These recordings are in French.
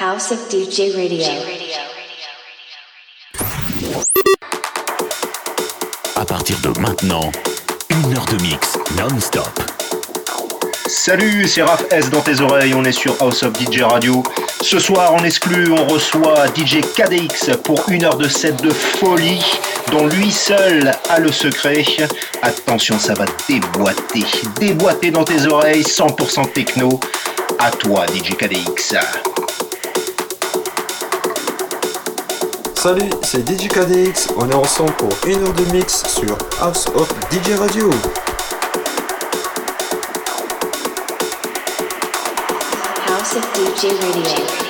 House of DJ Radio. À partir de maintenant, une heure de mix non-stop. Salut, c'est Raph S dans tes oreilles, on est sur House of DJ Radio. Ce soir en exclu, on reçoit DJ KDX pour une heure de set de folie dont lui seul a le secret. Attention, ça va déboîter, déboîter dans tes oreilles, 100% techno. À toi, DJ KDX. Salut, c'est DJ on est ensemble pour une heure de mix sur House of DJ Radio. House of DJ Radio.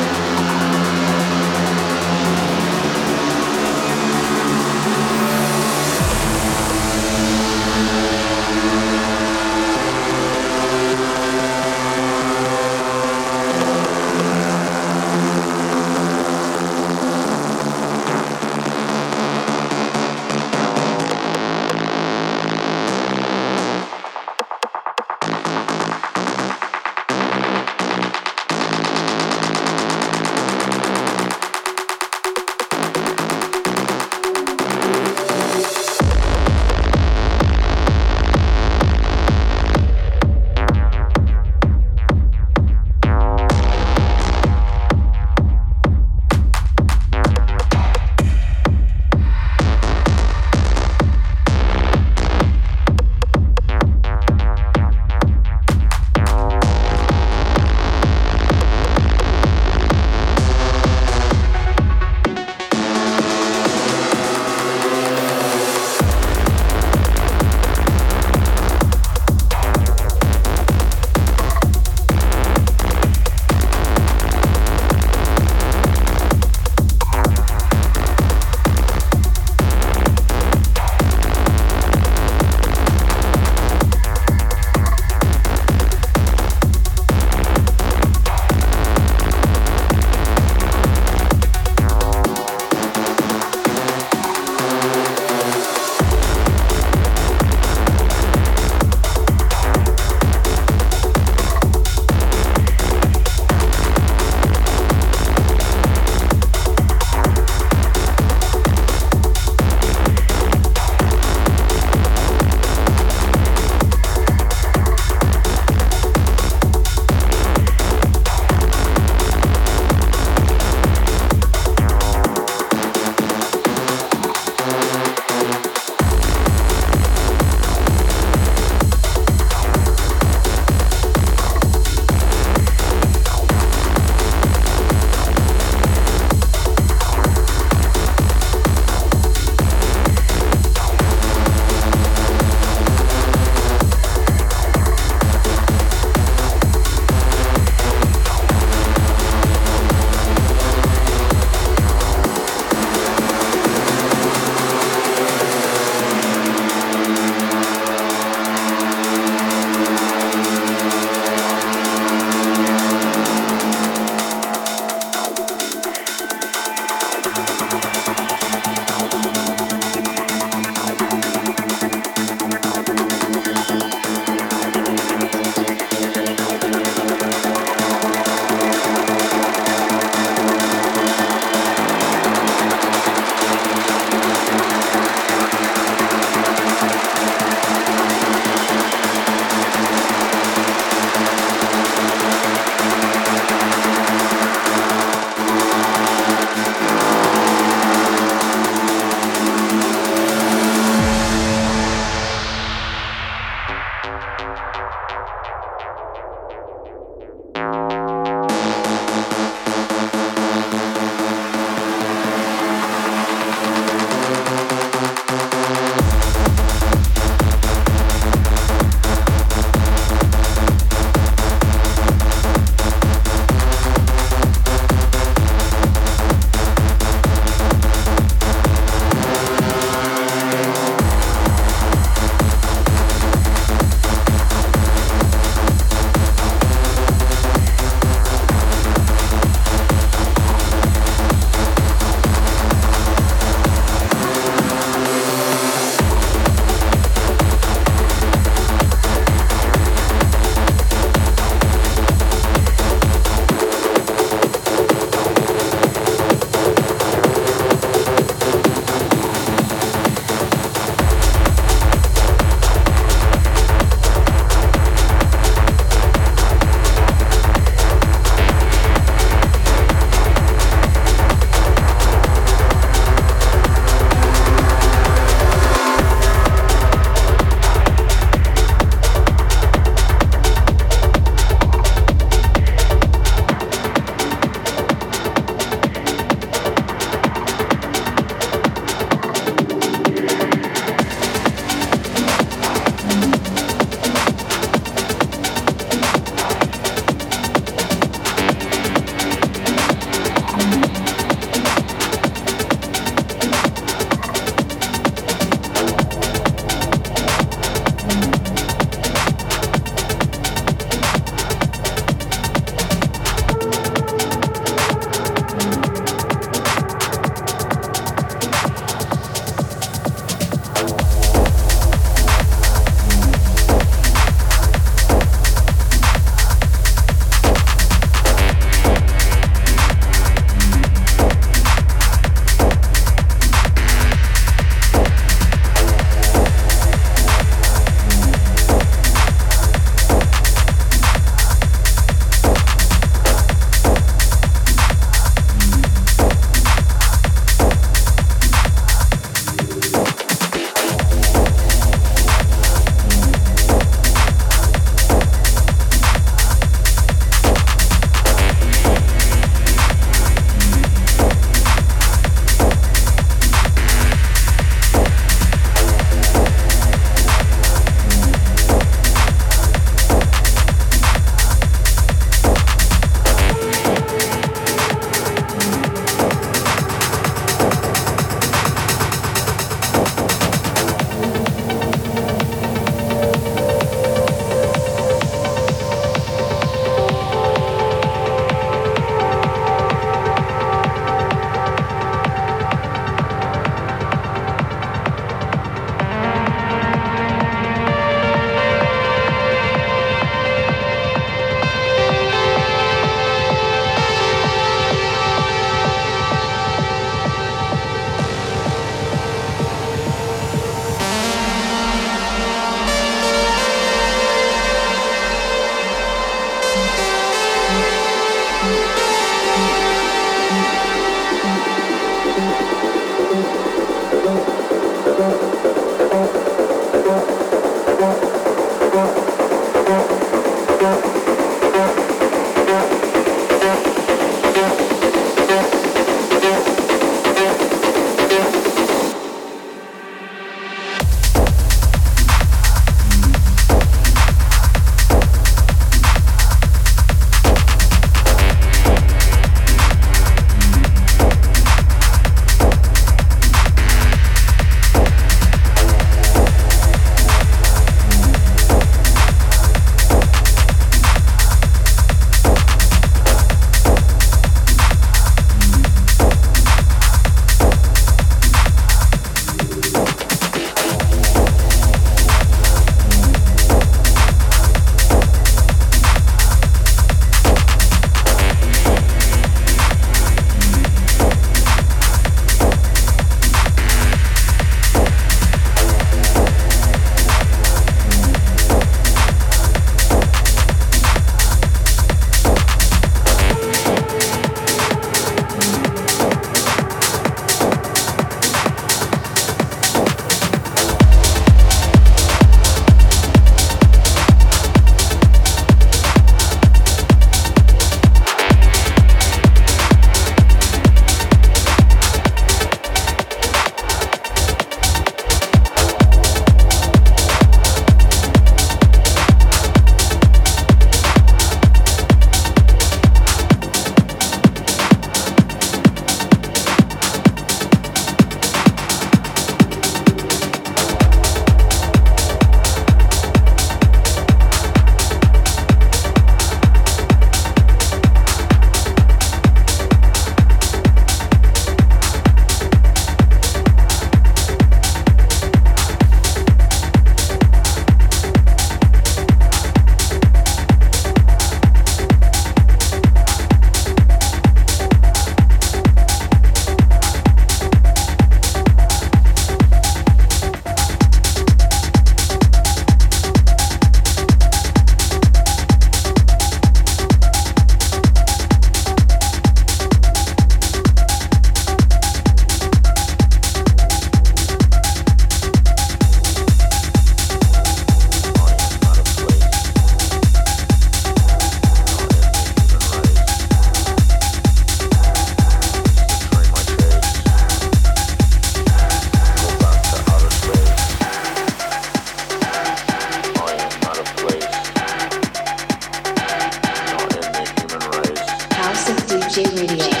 Radio.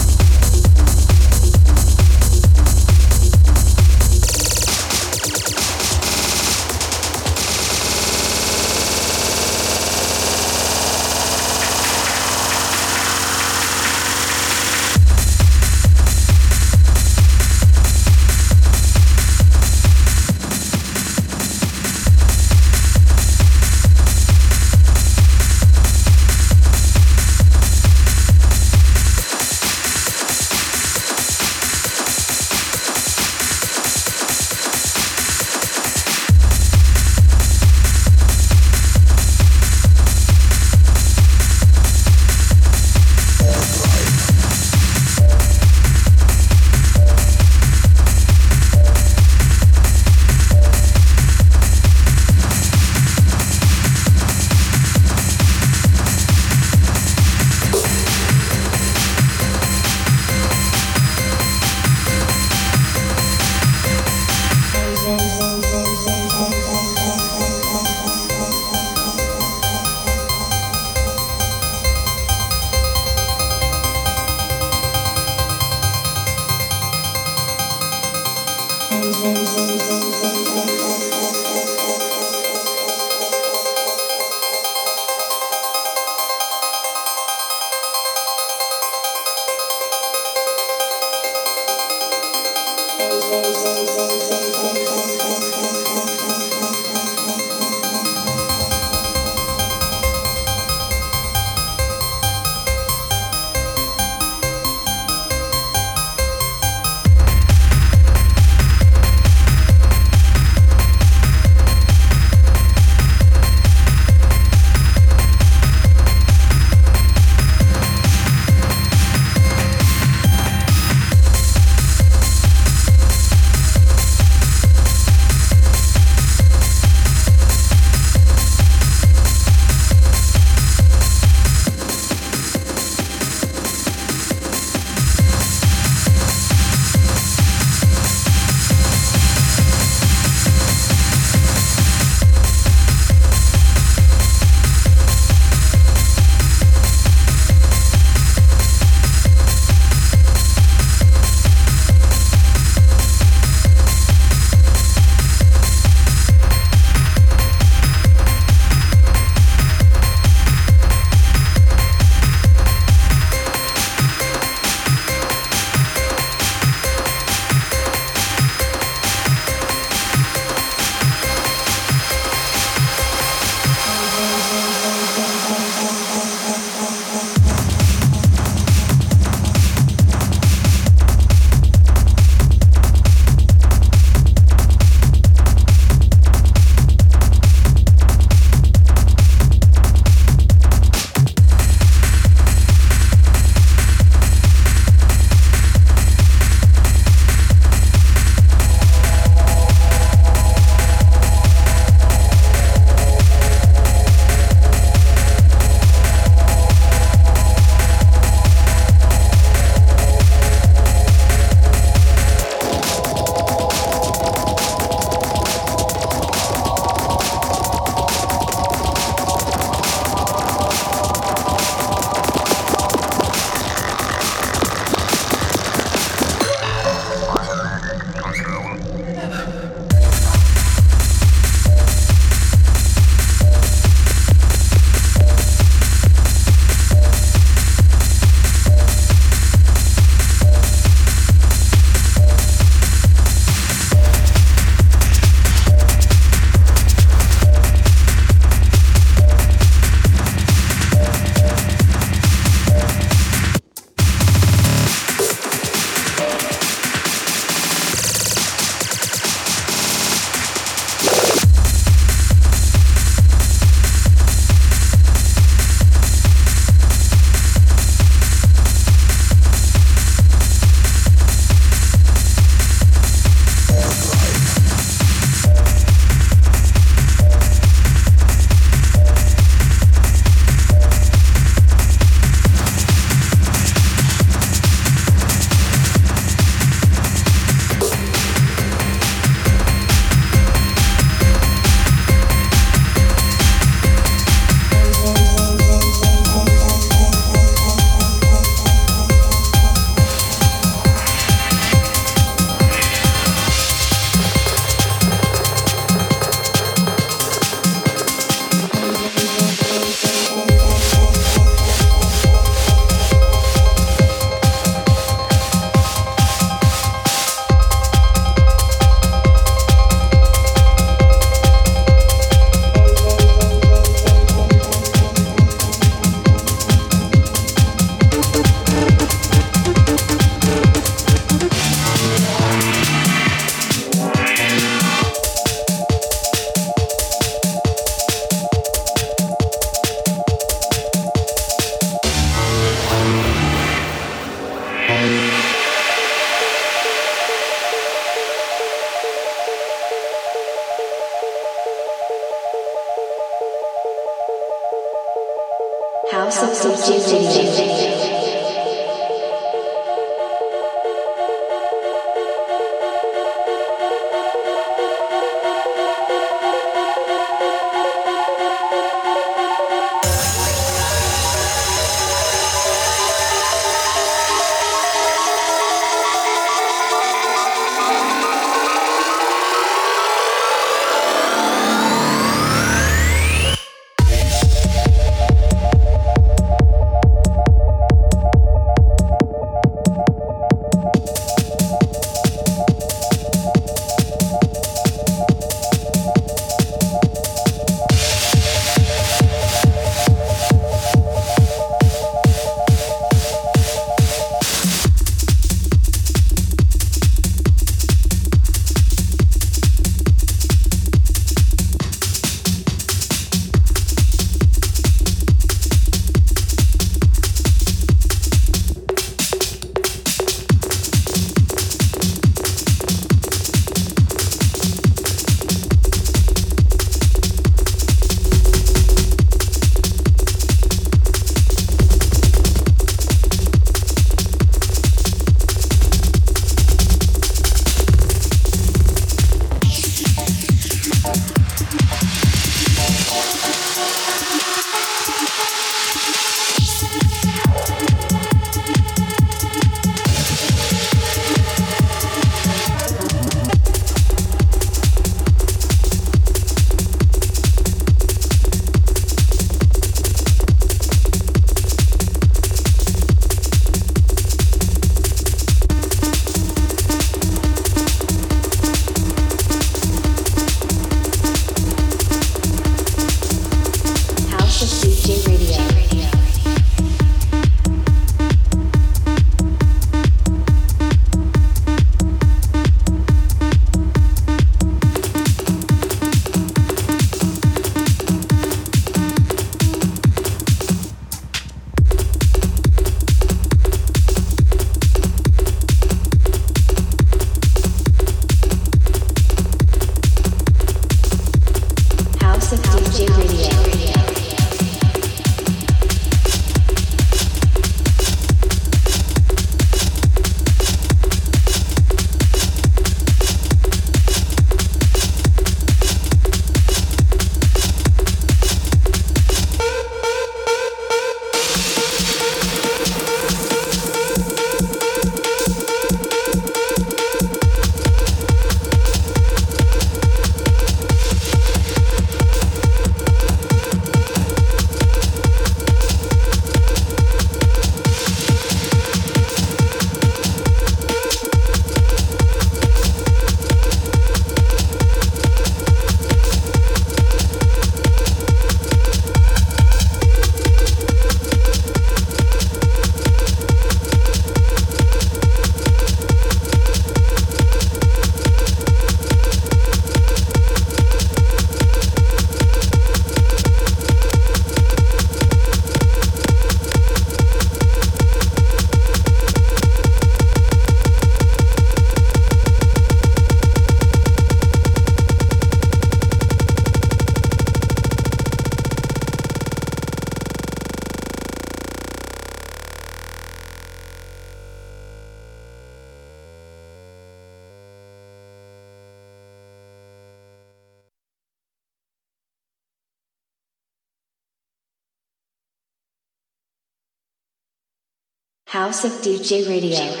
House of DJ Radio.